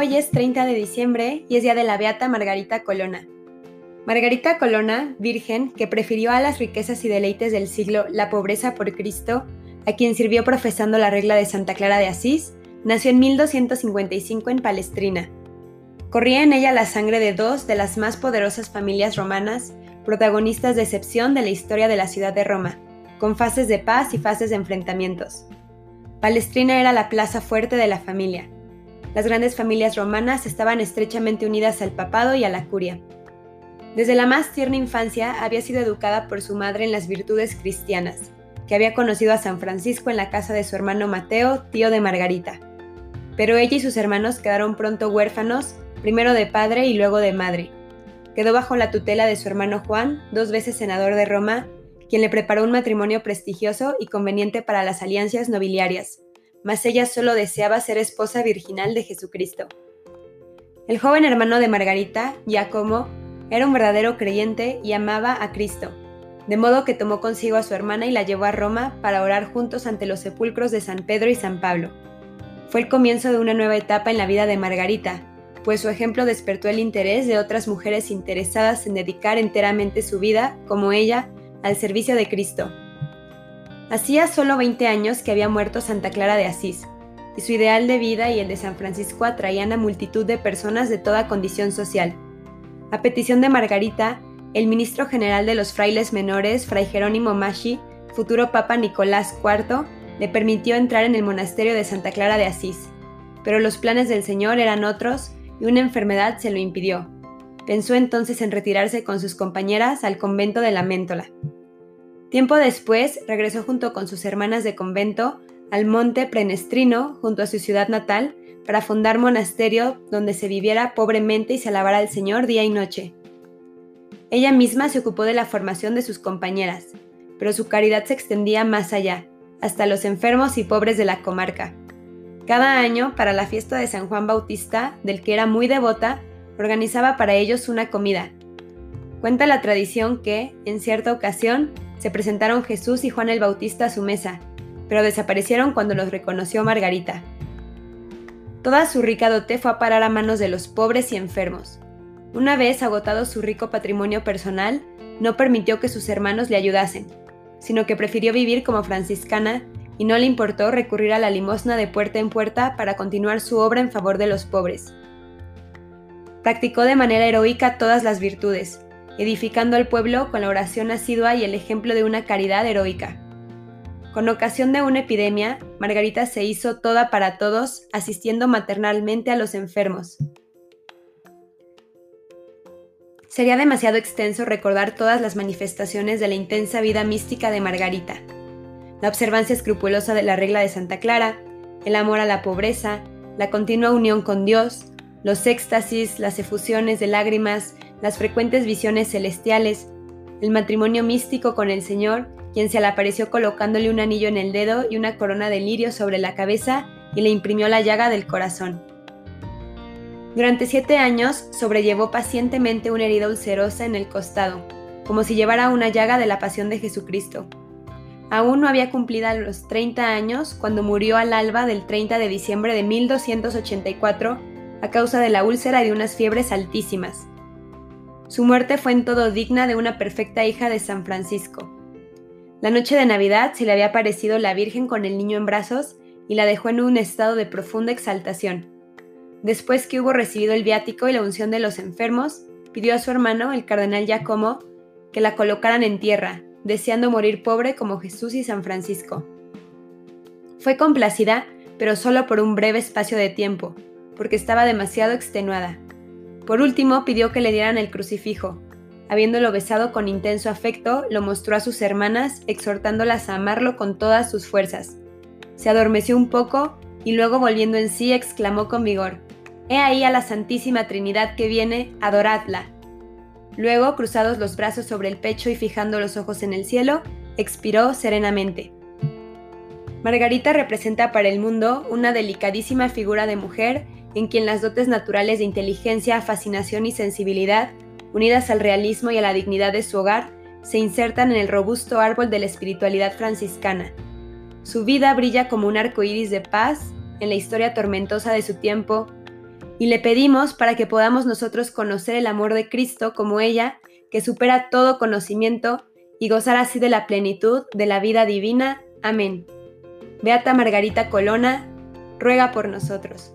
Hoy es 30 de diciembre y es día de la Beata Margarita Colonna. Margarita Colonna, virgen, que prefirió a las riquezas y deleites del siglo la pobreza por Cristo, a quien sirvió profesando la regla de Santa Clara de Asís, nació en 1255 en Palestrina. Corría en ella la sangre de dos de las más poderosas familias romanas, protagonistas de excepción de la historia de la ciudad de Roma, con fases de paz y fases de enfrentamientos. Palestrina era la plaza fuerte de la familia las grandes familias romanas estaban estrechamente unidas al papado y a la curia. Desde la más tierna infancia había sido educada por su madre en las virtudes cristianas, que había conocido a San Francisco en la casa de su hermano Mateo, tío de Margarita. Pero ella y sus hermanos quedaron pronto huérfanos, primero de padre y luego de madre. Quedó bajo la tutela de su hermano Juan, dos veces senador de Roma, quien le preparó un matrimonio prestigioso y conveniente para las alianzas nobiliarias, mas ella solo deseaba ser esposa virginal de Jesucristo. El joven hermano de Margarita, Giacomo, era un verdadero creyente y amaba a Cristo, de modo que tomó consigo a su hermana y la llevó a Roma para orar juntos ante los sepulcros de San Pedro y San Pablo. Fue el comienzo de una nueva etapa en la vida de Margarita, pues su ejemplo despertó el interés de otras mujeres interesadas en dedicar enteramente su vida, como ella, al servicio de Cristo. Hacía solo 20 años que había muerto Santa Clara de Asís, y su ideal de vida y el de San Francisco atraían a multitud de personas de toda condición social. A petición de Margarita, el ministro general de los frailes menores, Fray Jerónimo Maschi, futuro Papa Nicolás IV, le permitió entrar en el monasterio de Santa Clara de Asís, pero los planes del Señor eran otros y una enfermedad se lo impidió. Pensó entonces en retirarse con sus compañeras al convento de la Méntola. Tiempo después regresó junto con sus hermanas de convento al monte Prenestrino, junto a su ciudad natal, para fundar monasterio donde se viviera pobremente y se alabara al Señor día y noche. Ella misma se ocupó de la formación de sus compañeras, pero su caridad se extendía más allá, hasta los enfermos y pobres de la comarca. Cada año, para la fiesta de San Juan Bautista, del que era muy devota, organizaba para ellos una comida. Cuenta la tradición que, en cierta ocasión, se presentaron Jesús y Juan el Bautista a su mesa, pero desaparecieron cuando los reconoció Margarita. Toda su rica dote fue a parar a manos de los pobres y enfermos. Una vez agotado su rico patrimonio personal, no permitió que sus hermanos le ayudasen, sino que prefirió vivir como franciscana y no le importó recurrir a la limosna de puerta en puerta para continuar su obra en favor de los pobres. Practicó de manera heroica todas las virtudes, edificando al pueblo con la oración asidua y el ejemplo de una caridad heroica. Con ocasión de una epidemia, Margarita se hizo toda para todos, asistiendo maternalmente a los enfermos. Sería demasiado extenso recordar todas las manifestaciones de la intensa vida mística de Margarita. La observancia escrupulosa de la regla de Santa Clara, el amor a la pobreza, la continua unión con Dios, los éxtasis, las efusiones de lágrimas, las frecuentes visiones celestiales, el matrimonio místico con el Señor, quien se le apareció colocándole un anillo en el dedo y una corona de lirio sobre la cabeza y le imprimió la llaga del corazón. Durante siete años sobrellevó pacientemente una herida ulcerosa en el costado, como si llevara una llaga de la pasión de Jesucristo. Aún no había cumplido los 30 años cuando murió al alba del 30 de diciembre de 1284 a causa de la úlcera y de unas fiebres altísimas. Su muerte fue en todo digna de una perfecta hija de San Francisco. La noche de Navidad se le había aparecido la Virgen con el niño en brazos y la dejó en un estado de profunda exaltación. Después que hubo recibido el viático y la unción de los enfermos, pidió a su hermano, el cardenal Giacomo, que la colocaran en tierra, deseando morir pobre como Jesús y San Francisco. Fue complacida, pero solo por un breve espacio de tiempo, porque estaba demasiado extenuada. Por último, pidió que le dieran el crucifijo. Habiéndolo besado con intenso afecto, lo mostró a sus hermanas, exhortándolas a amarlo con todas sus fuerzas. Se adormeció un poco y luego volviendo en sí exclamó con vigor, He ahí a la Santísima Trinidad que viene, adoradla. Luego, cruzados los brazos sobre el pecho y fijando los ojos en el cielo, expiró serenamente. Margarita representa para el mundo una delicadísima figura de mujer en quien las dotes naturales de inteligencia, fascinación y sensibilidad, unidas al realismo y a la dignidad de su hogar, se insertan en el robusto árbol de la espiritualidad franciscana. Su vida brilla como un arco iris de paz en la historia tormentosa de su tiempo, y le pedimos para que podamos nosotros conocer el amor de Cristo como ella, que supera todo conocimiento, y gozar así de la plenitud de la vida divina. Amén. Beata Margarita Colona, ruega por nosotros.